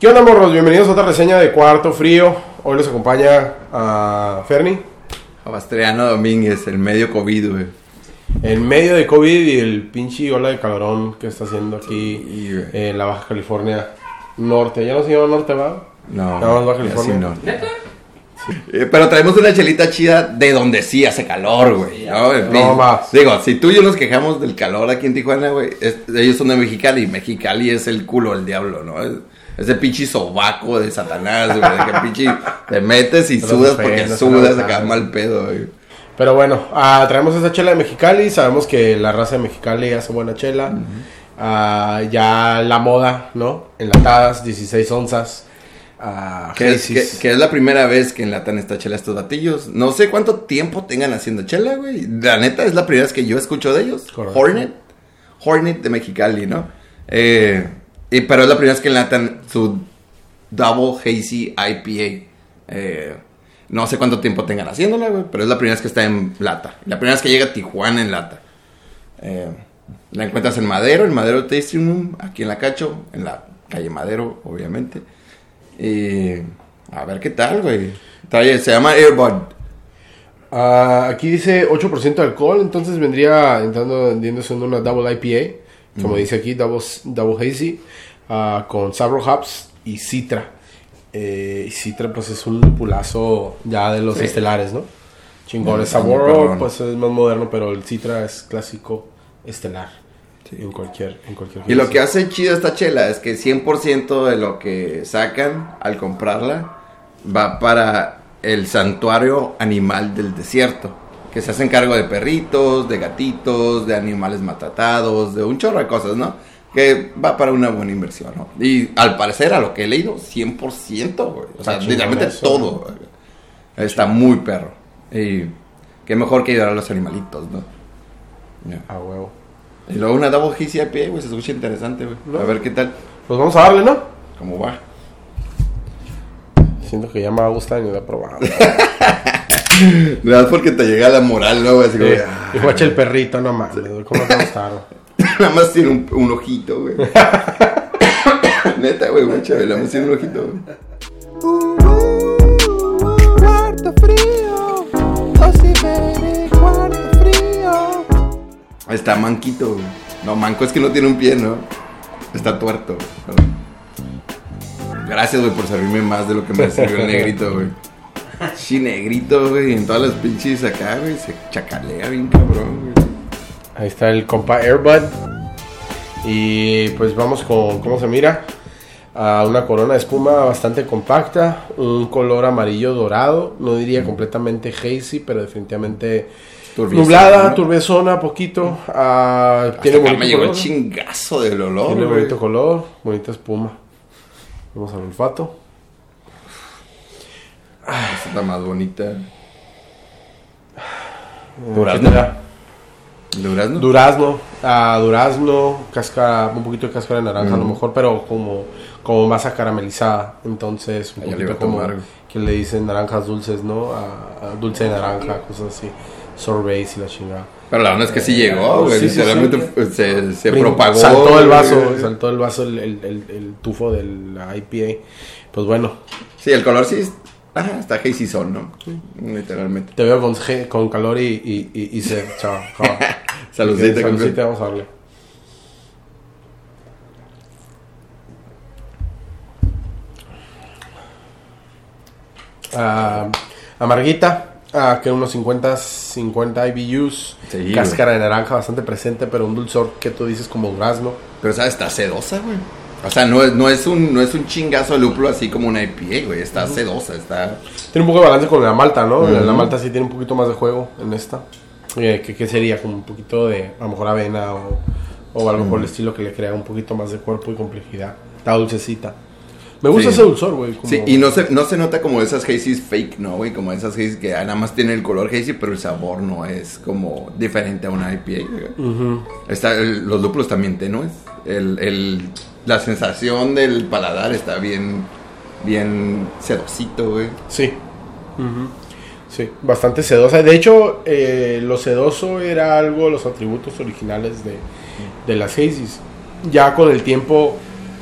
¿Qué onda, morros? Bienvenidos a otra reseña de Cuarto Frío. Hoy les acompaña a Ferni. Abastreano Domínguez, el medio COVID, güey. En medio de COVID y el pinche ola de calorón que está haciendo aquí Sí, en la Baja California Norte. ¿Ya no se llama Norte, va? No, Nada más Baja California. sí no. Eh, pero traemos una chelita chida de donde sí hace calor, güey. No, No más. Digo, si tú y yo nos quejamos del calor aquí en Tijuana, güey, ellos son de Mexicali. Mexicali es el culo del diablo, ¿no? Es, ese pinche sobaco de Satanás, güey. De que pinche te metes y sudas porque sudas no acá mal pedo, güey. Pero bueno, ah, traemos esa chela de Mexicali. Sabemos que la raza de Mexicali hace buena chela. Ah, ya la moda, ¿no? Enlatadas, 16 onzas. Ah, Que es, que, Hazy's. que es la primera vez que enlatan esta chela estos batillos. No sé cuánto tiempo tengan haciendo chela, güey. La neta es la primera vez que yo escucho de ellos. Correcto. Hornet. Hornet de Mexicali, ¿no? Eh, y, pero es la primera vez que enlatan su Double Hazy IPA. Eh, no sé cuánto tiempo tengan haciéndola, güey. Pero es la primera vez que está en lata. La primera vez que llega a Tijuana en lata. Eh, la encuentras en Madero, en Madero Tasting Room, aquí en la Cacho, en la calle Madero, obviamente. Y a ver qué tal, güey. Se llama Airbud. Ah, aquí dice 8% de alcohol, entonces vendría entrando, entiendo, siendo una Double IPA, como dice aquí, Double, double Hazy, ah, con Sabro Hops y Citra. Eh, y Citra, pues es un pulazo ya de los Sí. estelares, ¿no? Chingón. El Está muy Sabor, pues es más moderno, pero el Citra es clásico estelar. En cualquier, en cualquier Y lo que hace chido esta chela es que 100% de lo que sacan al comprarla va para el santuario animal del desierto. Que se hacen cargo de perritos, de gatitos, de animales maltratados, de un chorro de cosas, ¿no? Que va para una buena inversión, ¿no? Y al parecer, a lo que he leído, 100%, güey. O sea, literalmente eso, todo. Está muy perro. Y qué mejor que ayudar a los animalitos, ¿no? A huevo. Y luego una Double IPA, güey, se escucha interesante, güey. ¿No? A ver qué tal, Pues vamos a darle, ¿no? cómo va. Siento que ya me va a gustar y me voy a das porque te llega la moral, ¿no? güey? Así como, Eh, ah, y guacha el perrito, no mames, ¿cómo te gustaron? nada más tiene un, un ojito, güey. Neta, güey, guacha, nada más tiene un ojito, güey. Cuarto frío, Pérez, cuarto frío. Está manquito, güey. No, manco es que no tiene un pie, ¿no? Está tuerto, güey. Perdón. Gracias, güey, por servirme más de lo que me sirvió el negrito, güey. Sí, negrito, güey, en todas las pinches acá, güey, se chacalea bien cabrón, güey. Ahí está el compa Airbud. Y pues vamos con cómo se mira. A una corona de espuma bastante compacta. Un color amarillo dorado. No diría completamente hazy, pero definitivamente Turbiezona, nublada, ¿no? turbezona, poquito. Ah, tiene bonito me llegó el color. chingazo del olor, Tiene bonito color, bonita espuma. Vamos al olfato. Esta está más bonita. Durazno. ¿Durazno? Durazno, ah, durazno, cáscara, un poquito de cáscara de naranja a lo mejor, pero como, como masa caramelizada. Entonces, un poquito como que le dicen naranjas dulces, ¿no? Dulce de naranja, cosas así. Sorbets y la chingada. Pero la verdad es que sí llegó, güey. Sí, se, se Brin- propagó. Saltó el vaso, güey. saltó el vaso, el, el, el- el tufo del IPA. Pues bueno, Sí, el color sí Ajá, está hazy son, ¿no? Literalmente. te veo con, con calor y, y, y, y sed, chao. chao. Saludcita, Saludcita, vamos a darle. Ah, amarguita, ah, que unos 50, 50 IBUs. Sí, cáscara de naranja bastante presente, pero un dulzor que tú dices como durazno. Pero, ¿sabes? Está sedosa, güey. O sea, no es, no, es un, no es un chingazo de lúpulo así como una IPA, güey. Está sedosa, está... Tiene un poco de balance con la malta, ¿no? Ujú. La malta sí tiene un poquito más de juego en esta. Eh, ¿qué, qué sería? Como un poquito de, a lo mejor avena o, o algo por el estilo que le crea un poquito más de cuerpo y complejidad. Está dulcecita. Me gusta Sí. ese dulzor, güey. como- Sí, y no se, no se nota como esas hazies fake, ¿no, güey? Como esas hazies que ah, nada más tienen el color hazy, pero el sabor no es como diferente a una IPA, güey. Ujú. Está, el- los lúpulos también tenues. El, el, la sensación del paladar está bien, bien sedosito, güey. Sí. Sí, bastante sedosa. De hecho, eh, lo sedoso era algo de los atributos originales de, de las Hazies. Ya con el tiempo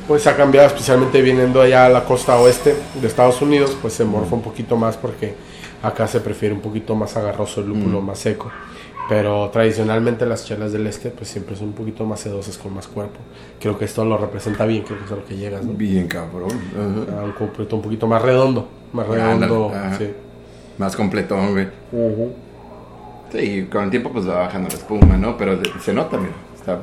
pues ha cambiado, especialmente viniendo allá a la costa oeste de Estados Unidos, pues se morfa un poquito más porque acá se prefiere un poquito más agarroso el lúpulo, más seco. Pero tradicionalmente las chelas del este pues siempre son un poquito más sedosas con más cuerpo. Creo que esto lo representa bien, creo que es a lo que llegas, ¿no? Bien cabrón. Ajá. Un completo un poquito más redondo, más redondo, Ándale, ajá. sí. Más completón, güey. Sí, con el tiempo pues va bajando la espuma, ¿no? Pero se nota, mira. Está,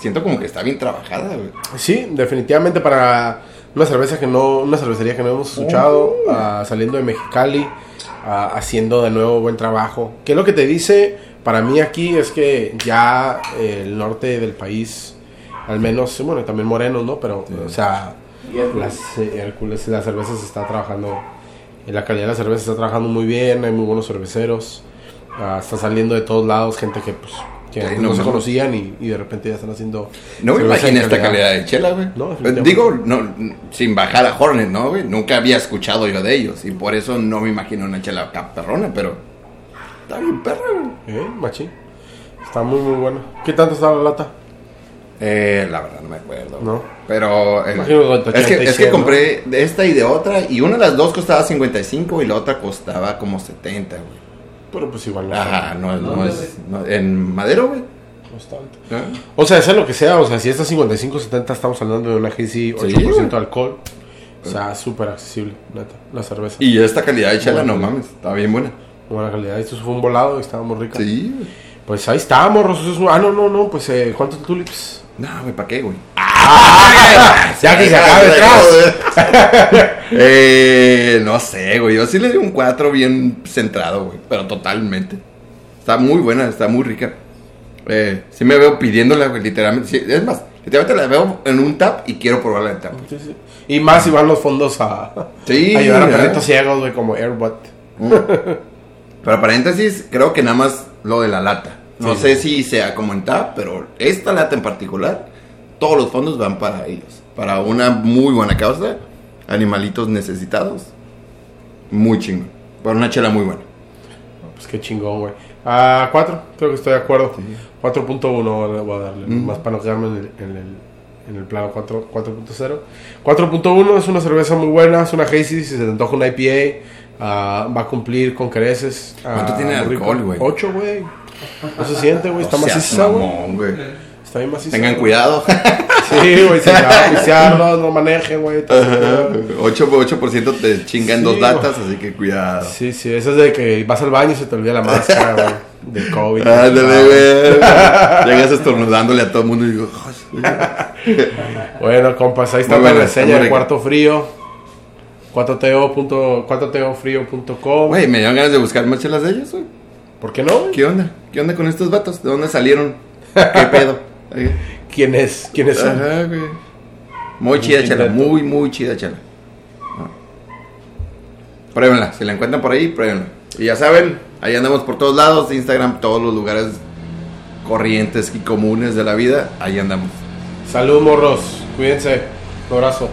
Siento como que está bien trabajada, güey. Sí, definitivamente para una cerveza que no, una cervecería que no hemos escuchado, ah, saliendo de Mexicali, ah, haciendo de nuevo buen trabajo. ¿Qué es lo que te dice? Para mí aquí es que ya eh, el norte del país, al menos, bueno, también Morenos, ¿no? Pero, o sea, las, eh, Hércules, la cerveza se está trabajando, la calidad de la cerveza está trabajando muy bien, hay muy buenos cerveceros, ah, está saliendo de todos lados gente que, pues, que no no se conocían y, y de repente ya están haciendo... No me imaginé esta calidad de chela, güey. No, definitivamente. Digo, no, sin bajar a Hornet, ¿no, güey? Nunca había escuchado yo de ellos. Y por eso no me imagino una chela perrona, pero... Está bien perra, güey. Eh, machín. Está muy, muy bueno. ¿Qué tanto está la lata? Eh, la verdad no me acuerdo. No. Pero... eh, Imagino es, que, 80 y es que 100, ¿no? compré de esta y de otra. Y una de las dos costaba 55 y la otra costaba como 70, güey. Pero pues igual no. Ajá, no, es- no es... no- en madero, güey. no es tanto. ¿Ah? O sea, sea lo que sea. O sea, si esta 55-70 estamos hablando de una Hazy 8% güey. de alcohol. O sea, súper accesible, neta. La cerveza. Y esta calidad de chela, Bueno. no mames, está bien buena. Buena calidad. Esto fue un volado y estaba muy rica. Sí, güey. Pues ahí está, morros. Eso es- Ah, no, no, no. Pues, eh, ¿cuántos tulips? No, güey, ¿para qué, güey? Ya que se acabe atrás. eh, no sé, güey. Yo sí le di un 4 bien centrado, güey. Pero totalmente. Está muy buena, está muy rica. Eh, sí me veo pidiéndola, güey, literalmente. Sí, es más, literalmente la veo en un tap y quiero probarla en tap. Sí, sí. Y más si van los fondos a, Sí, a ayudar a perritos ciegos, güey, como Airbot. Pero paréntesis, creo que nada más lo de la lata. No sé si sea como en tap, pero esta lata en particular, todos los fondos van para ellos. Para una muy buena causa, animalitos necesitados. Muy chingón. Para una chela muy buena. Pues qué chingón, güey. A 4, creo que estoy de acuerdo. 4.1 voy a darle, Mm. más para no quedarme en el, en el, en el plano 4 4.0. 4.1 es una cerveza muy buena, es una Hazy, si se te antoja una IPA, ah, va a cumplir con creces. ah, ¿Cuánto tiene muy rico. alcohol, güey? 8, güey. No se siente, güey, está maciza, güey. Está bien. Tengan cuidado. Sí, güey, si van a no manejen, güey. todo ese pedo. 8, 8% te chingan Sí, dos latas, así que cuidado. Sí, sí, eso es de que vas al baño y se te olvida la máscara, güey. Del COVID. Ándale, güey. Llegas estornudándole a todo el mundo y digo. Bueno, compas, ahí está la reseña de. Cuarto Frío. 4to. punto- 4tofrío.com. güey, me dieron ganas de buscar más chelas de ellos, güey. ¿Por qué no? güey? ¿Qué onda? ¿Qué onda con estos vatos? ¿De dónde salieron? ¿Qué pedo? ¿Quién es? ¿Quiénes son? Ajá, güey. Muy chida intento. muy, muy chida chela. Ah. Pruébenla, si la encuentran por ahí, pruébenla. Y ya saben, ahí andamos por todos lados, Instagram, todos los lugares corrientes y comunes de la vida, ahí andamos. Salud, morros. Cuídense. Un abrazo.